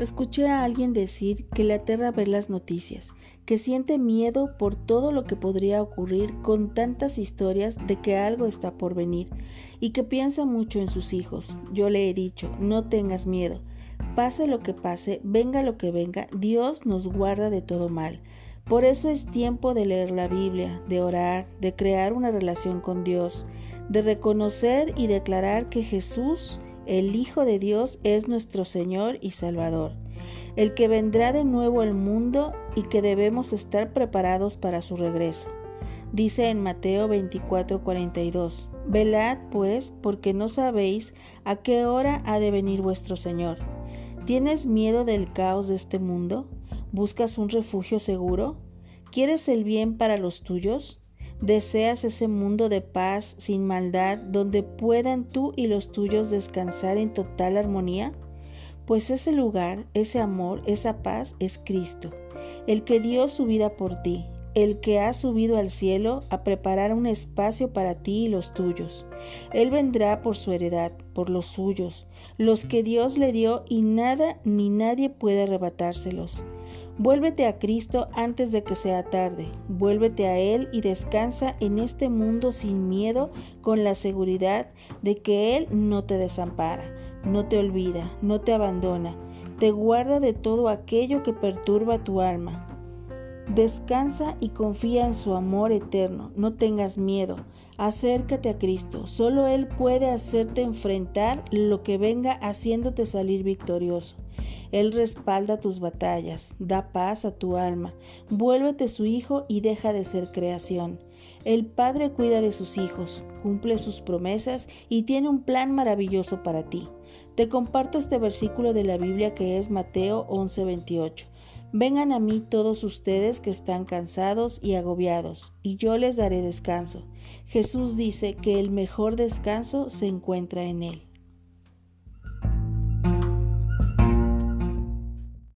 Escuché a alguien decir que le aterra ver las noticias, que siente miedo por todo lo que podría ocurrir con tantas historias de que algo está por venir y que piensa mucho en sus hijos. Yo le he dicho, no tengas miedo. Pase lo que pase, venga lo que venga, Dios nos guarda de todo mal. Por eso es tiempo de leer la Biblia, de orar, de crear una relación con Dios, de reconocer y declarar que Jesús el Hijo de Dios es nuestro Señor y Salvador, el que vendrá de nuevo al mundo y que debemos estar preparados para su regreso. Dice en Mateo 24:42, Velad pues, porque no sabéis a qué hora ha de venir vuestro Señor. ¿Tienes miedo del caos de este mundo? ¿Buscas un refugio seguro? ¿Quieres el bien para los tuyos? ¿Deseas ese mundo de paz sin maldad donde puedan tú y los tuyos descansar en total armonía? Pues ese lugar, ese amor, esa paz es Cristo, el que dio su vida por ti, el que ha subido al cielo a preparar un espacio para ti y los tuyos. Él vendrá por su heredad, por los suyos, los que Dios le dio y nada ni nadie puede arrebatárselos. Vuélvete a Cristo antes de que sea tarde. Vuélvete a Él y descansa en este mundo sin miedo, con la seguridad de que Él no te desampara, no te olvida, no te abandona, te guarda de todo aquello que perturba tu alma. Descansa y confía en su amor eterno. No tengas miedo. Acércate a Cristo. Solo Él puede hacerte enfrentar lo que venga haciéndote salir victorioso. Él respalda tus batallas, da paz a tu alma, vuélvete su hijo y deja de ser creación. El Padre cuida de sus hijos, cumple sus promesas y tiene un plan maravilloso para ti. Te comparto este versículo de la Biblia que es Mateo 11:28. Vengan a mí todos ustedes que están cansados y agobiados, y yo les daré descanso. Jesús dice que el mejor descanso se encuentra en Él.